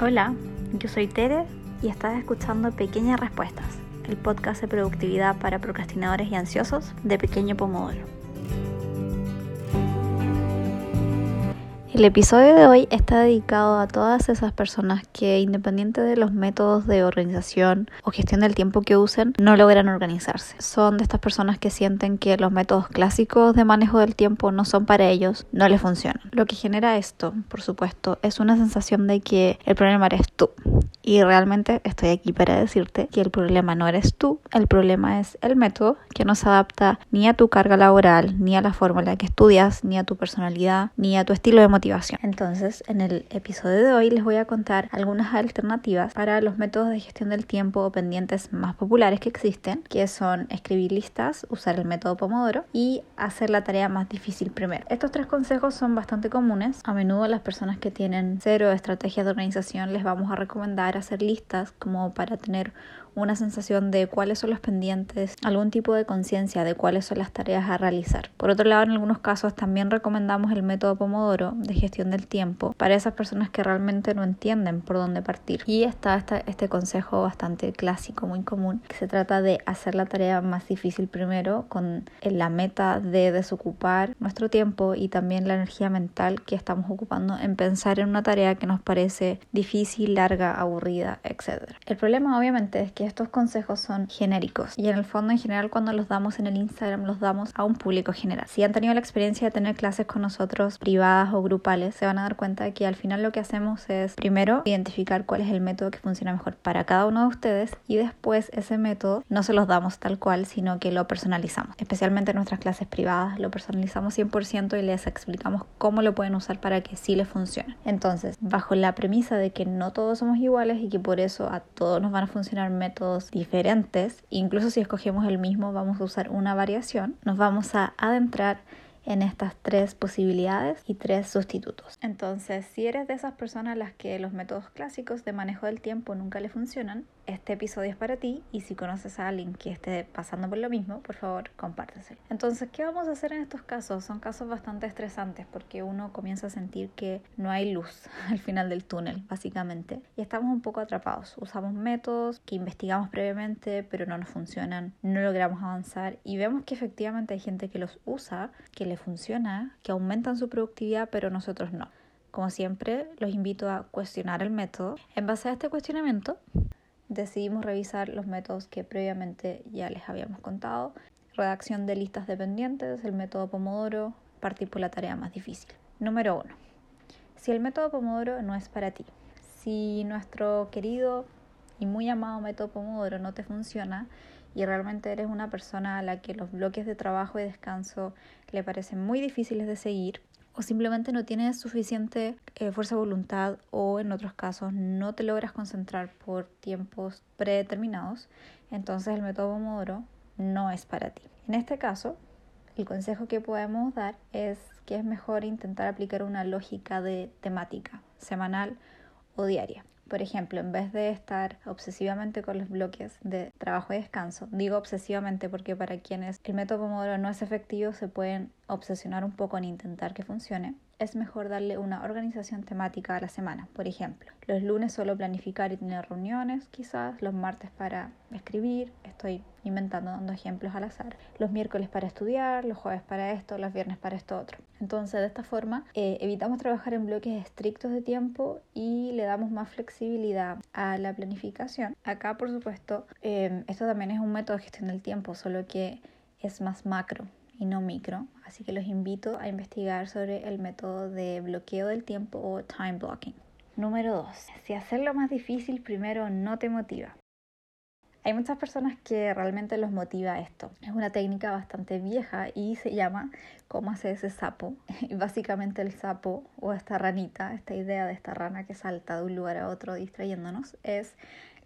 Hola, yo soy Tere y estás escuchando Pequeñas Respuestas, el podcast de productividad para procrastinadores y ansiosos de Pequeño Pomodoro. El episodio de hoy está dedicado a todas esas personas que, independiente de los métodos de organización o gestión del tiempo que usen, no logran organizarse. Son de estas personas que sienten que los métodos clásicos de manejo del tiempo no son para ellos, no les funcionan. Lo que genera esto, por supuesto, es una sensación de que el problema eres tú. Y realmente estoy aquí para decirte que el problema no eres tú, el problema es el método que no se adapta ni a tu carga laboral, ni a la forma en la que estudias, ni a tu personalidad, ni a tu estilo de motivación. Entonces, en el episodio de hoy les voy a contar algunas alternativas para los métodos de gestión del tiempo pendientes más populares que existen, que son escribir listas, usar el método Pomodoro y hacer la tarea más difícil primero. Estos tres consejos son bastante comunes. A menudo las personas que tienen cero estrategias de organización les vamos a recomendar hacer listas como para tener una sensación de cuáles son los pendientes, algún tipo de conciencia de cuáles son las tareas a realizar. Por otro lado, en algunos casos también recomendamos el método Pomodoro de gestión del tiempo para esas personas que realmente no entienden por dónde partir. Y está este consejo bastante clásico, muy común, que se trata de hacer la tarea más difícil primero con la meta de desocupar nuestro tiempo y también la energía mental que estamos ocupando en pensar en una tarea que nos parece difícil, larga, aburrida, etc. El problema obviamente es que estos consejos son genéricos y en el fondo en general cuando los damos en el Instagram los damos a un público general. Si han tenido la experiencia de tener clases con nosotros privadas o grupales, se van a dar cuenta de que al final lo que hacemos es primero identificar cuál es el método que funciona mejor para cada uno de ustedes y después ese método no se los damos tal cual, sino que lo personalizamos. Especialmente en nuestras clases privadas lo personalizamos 100% y les explicamos cómo lo pueden usar para que sí les funcione. Entonces, bajo la premisa de que no todos somos iguales y que por eso a todos nos van a funcionar métodos diferentes, incluso si escogemos el mismo vamos a usar una variación, nos vamos a adentrar en estas tres posibilidades y tres sustitutos. Entonces, si eres de esas personas a las que los métodos clásicos de manejo del tiempo nunca le funcionan, este episodio es para ti y si conoces a alguien que esté pasando por lo mismo, por favor, compárteselo. Entonces, ¿qué vamos a hacer en estos casos? Son casos bastante estresantes porque uno comienza a sentir que no hay luz al final del túnel, básicamente, y estamos un poco atrapados. Usamos métodos que investigamos previamente, pero no nos funcionan, no logramos avanzar y vemos que efectivamente hay gente que los usa, que le funciona, que aumentan su productividad, pero nosotros no. Como siempre, los invito a cuestionar el método. En base a este cuestionamiento, decidimos revisar los métodos que previamente ya les habíamos contado. Redacción de listas dependientes, el método Pomodoro, partir por la tarea más difícil. Número 1. Si el método Pomodoro no es para ti, si nuestro querido y muy amado método Pomodoro no te funciona y realmente eres una persona a la que los bloques de trabajo y descanso le parecen muy difíciles de seguir, o simplemente no tienes suficiente eh, fuerza de voluntad o en otros casos no te logras concentrar por tiempos predeterminados, entonces el método Pomodoro no es para ti. En este caso, el consejo que podemos dar es que es mejor intentar aplicar una lógica de temática semanal o diaria. Por ejemplo, en vez de estar obsesivamente con los bloques de trabajo y descanso, digo obsesivamente porque para quienes el método Pomodoro no es efectivo se pueden obsesionar un poco en intentar que funcione, es mejor darle una organización temática a la semana. Por ejemplo, los lunes solo planificar y tener reuniones, quizás, los martes para escribir, estoy inventando, dando ejemplos al azar, los miércoles para estudiar, los jueves para esto, los viernes para esto otro. Entonces, de esta forma, eh, evitamos trabajar en bloques estrictos de tiempo y le damos más flexibilidad a la planificación. Acá, por supuesto, eh, esto también es un método de gestión del tiempo, solo que es más macro y no micro. Así que los invito a investigar sobre el método de bloqueo del tiempo o time blocking. Número 2. Si hacerlo más difícil primero no te motiva. Hay muchas personas que realmente los motiva esto. Es una técnica bastante vieja y se llama cómo hace ese sapo. Y básicamente el sapo o esta ranita, esta idea de esta rana que salta de un lugar a otro distrayéndonos, es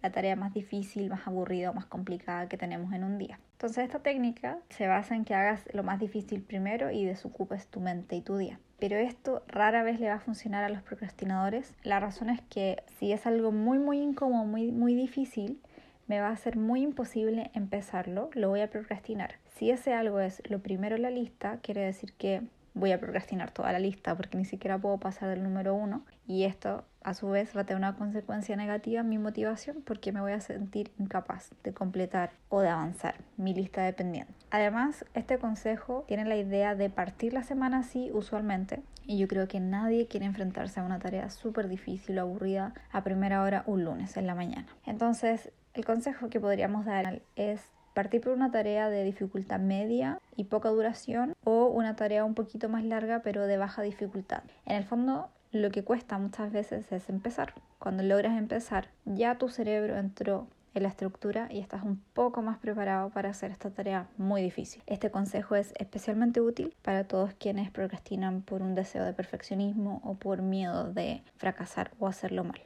la tarea más difícil, más aburrida más complicada que tenemos en un día. Entonces esta técnica se basa en que hagas lo más difícil primero y desocupes tu mente y tu día. Pero esto rara vez le va a funcionar a los procrastinadores. La razón es que si es algo muy muy incómodo, muy muy difícil, me va a ser muy imposible empezarlo, lo voy a procrastinar. Si ese algo es lo primero en la lista, quiere decir que voy a procrastinar toda la lista porque ni siquiera puedo pasar del número uno y esto a su vez va a tener una consecuencia negativa en mi motivación porque me voy a sentir incapaz de completar o de avanzar mi lista de pendientes. Además, este consejo tiene la idea de partir la semana así usualmente y yo creo que nadie quiere enfrentarse a una tarea súper difícil o aburrida a primera hora un lunes en la mañana. Entonces, el consejo que podríamos dar es partir por una tarea de dificultad media y poca duración o una tarea un poquito más larga pero de baja dificultad. En el fondo, lo que cuesta muchas veces es empezar. Cuando logras empezar, ya tu cerebro entró en la estructura y estás un poco más preparado para hacer esta tarea muy difícil. Este consejo es especialmente útil para todos quienes procrastinan por un deseo de perfeccionismo o por miedo de fracasar o hacerlo mal.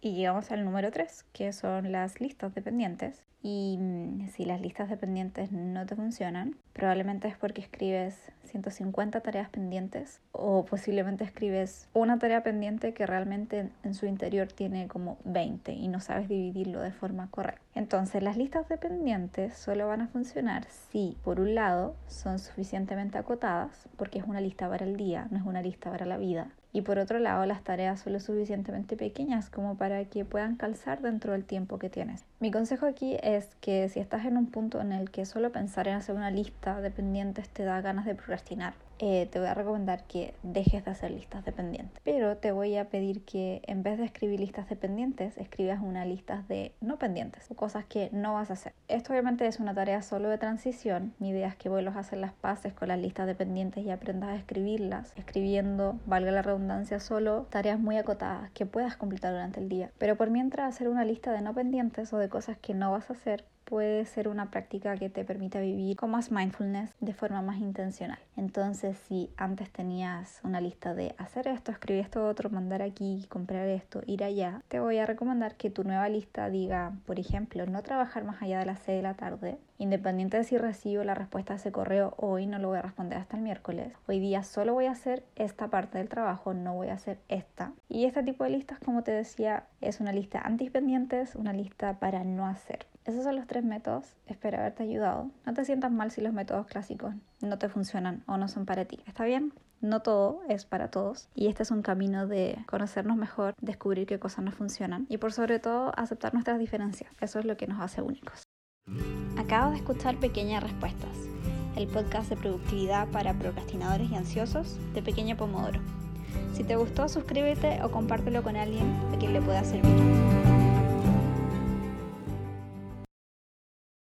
Y llegamos al número 3, que son las listas de pendientes. Y mm, si las listas de pendientes no te funcionan, probablemente es porque escribes 150 tareas pendientes o posiblemente escribes una tarea pendiente que realmente en su interior tiene como 20 y no sabes dividirlo de forma correcta. Entonces las listas de pendientes solo van a funcionar si por un lado son suficientemente acotadas, porque es una lista para el día, no es una lista para la vida, y por otro lado las tareas son lo suficientemente pequeñas como para que puedan calzar dentro del tiempo que tienes. Mi consejo aquí es que si estás en un punto en el que solo pensar en hacer una lista de pendientes te da ganas de procrastinar, eh, te voy a recomendar que dejes de hacer listas de pendientes. Pero te voy a pedir que en vez de escribir listas de pendientes, escribas una lista de no pendientes o cosas que no vas a hacer. Esto obviamente es una tarea solo de transición. Mi idea es que vuelvas a hacer las paces con las listas de pendientes y aprendas a escribirlas, escribiendo, valga la redundancia, solo tareas muy acotadas que puedas completar durante el día. Pero por mientras hacer una lista de no pendientes o de cosas que no vas a hacer puede ser una práctica que te permita vivir con más mindfulness de forma más intencional. Entonces, si antes tenías una lista de hacer esto, escribir esto otro, mandar aquí, comprar esto, ir allá, te voy a recomendar que tu nueva lista diga, por ejemplo, no trabajar más allá de las 6 de la tarde, independiente de si recibo la respuesta a ese correo hoy, no lo voy a responder hasta el miércoles. Hoy día solo voy a hacer esta parte del trabajo, no voy a hacer esta. Y este tipo de listas, como te decía, es una lista antipendientes, una lista para no hacer. Esos son los tres métodos. Espero haberte ayudado. No te sientas mal si los métodos clásicos no te funcionan o no son para ti. ¿Está bien? No todo es para todos y este es un camino de conocernos mejor, descubrir qué cosas nos funcionan y por sobre todo aceptar nuestras diferencias. Eso es lo que nos hace únicos. Acabo de escuchar Pequeñas Respuestas, el podcast de productividad para procrastinadores y ansiosos de Pequeña Pomodoro. Si te gustó, suscríbete o compártelo con alguien a quien le pueda servir.